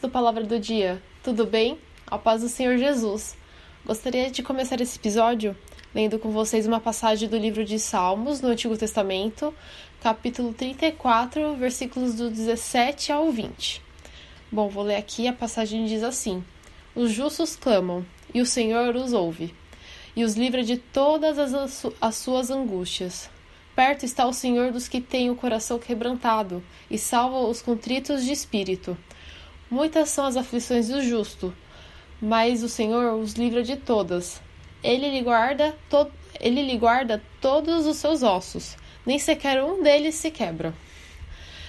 Do Palavra do Dia, tudo bem? A paz do Senhor Jesus. Gostaria de começar esse episódio lendo com vocês uma passagem do livro de Salmos, no Antigo Testamento, capítulo 34, versículos do 17 ao 20. Bom, vou ler aqui, a passagem diz assim: Os justos clamam, e o Senhor os ouve, e os livra de todas as, as suas angústias. Perto está o Senhor dos que têm o coração quebrantado, e salva os contritos de espírito. Muitas são as aflições do justo, mas o Senhor os livra de todas. Ele lhe guarda, to ele lhe guarda todos os seus ossos, nem sequer um deles se quebra.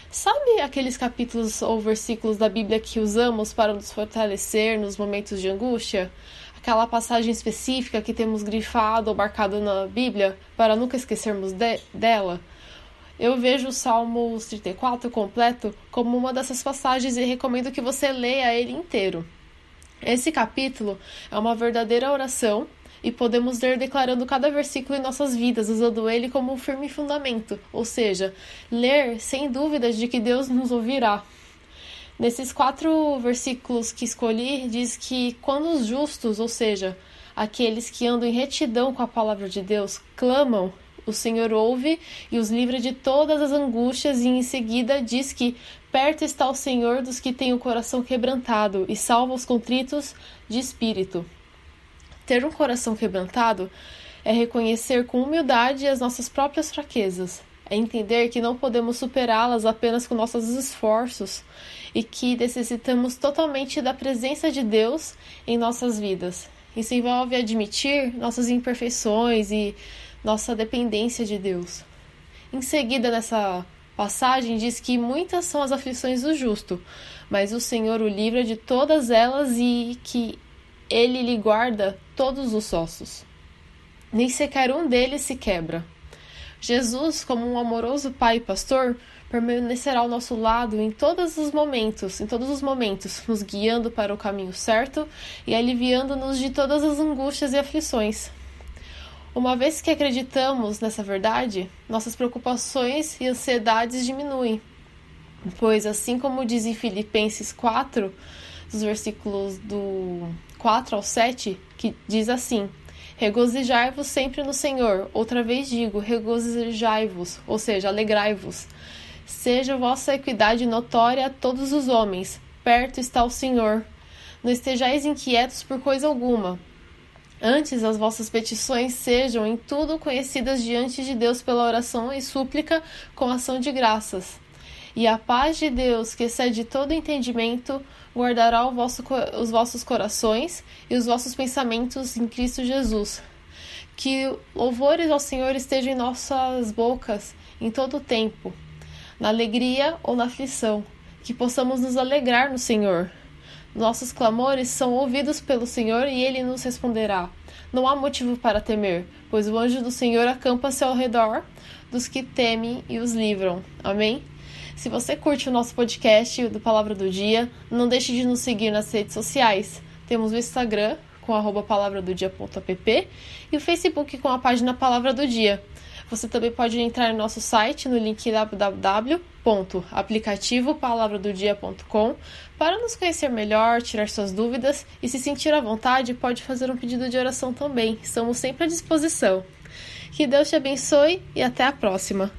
Sabe aqueles capítulos ou versículos da Bíblia que usamos para nos fortalecer nos momentos de angústia? Aquela passagem específica que temos grifado ou marcado na Bíblia para nunca esquecermos de dela? Eu vejo o Salmo 34 completo como uma dessas passagens e recomendo que você leia ele inteiro. Esse capítulo é uma verdadeira oração e podemos ler declarando cada versículo em nossas vidas, usando ele como um firme fundamento, ou seja, ler sem dúvidas de que Deus nos ouvirá. Nesses quatro versículos que escolhi, diz que quando os justos, ou seja, aqueles que andam em retidão com a palavra de Deus, clamam, o Senhor ouve e os livra de todas as angústias, e em seguida diz que perto está o Senhor dos que têm o coração quebrantado e salva os contritos de espírito. Ter um coração quebrantado é reconhecer com humildade as nossas próprias fraquezas, é entender que não podemos superá-las apenas com nossos esforços e que necessitamos totalmente da presença de Deus em nossas vidas. Isso envolve admitir nossas imperfeições e nossa dependência de Deus. Em seguida, nessa passagem, diz que muitas são as aflições do justo, mas o Senhor o livra de todas elas e que ele lhe guarda todos os ossos. Nem sequer um deles se quebra. Jesus, como um amoroso pai e pastor, permanecerá ao nosso lado em todos os momentos, em todos os momentos, nos guiando para o caminho certo e aliviando-nos de todas as angústias e aflições. Uma vez que acreditamos nessa verdade, nossas preocupações e ansiedades diminuem. Pois, assim como diz em Filipenses 4, dos versículos do 4 ao 7, que diz assim: Regozijai-vos sempre no Senhor. Outra vez digo, regozijai-vos, ou seja, alegrai-vos. Seja vossa equidade notória a todos os homens. Perto está o Senhor. Não estejais inquietos por coisa alguma Antes, as vossas petições sejam em tudo conhecidas diante de Deus pela oração e súplica com ação de graças. E a paz de Deus, que excede todo entendimento, guardará vosso, os vossos corações e os vossos pensamentos em Cristo Jesus. Que louvores ao Senhor estejam em nossas bocas em todo o tempo, na alegria ou na aflição, que possamos nos alegrar no Senhor nossos clamores são ouvidos pelo Senhor e ele nos responderá. Não há motivo para temer, pois o anjo do Senhor acampa-se ao redor dos que temem e os livram. Amém? Se você curte o nosso podcast do Palavra do Dia, não deixe de nos seguir nas redes sociais. Temos o Instagram com arroba palavradodia.app e o Facebook com a página Palavra do Dia. Você também pode entrar no nosso site no link www.aplicativopalavradodia.com para nos conhecer melhor, tirar suas dúvidas e se sentir à vontade, pode fazer um pedido de oração também. Estamos sempre à disposição. Que Deus te abençoe e até a próxima.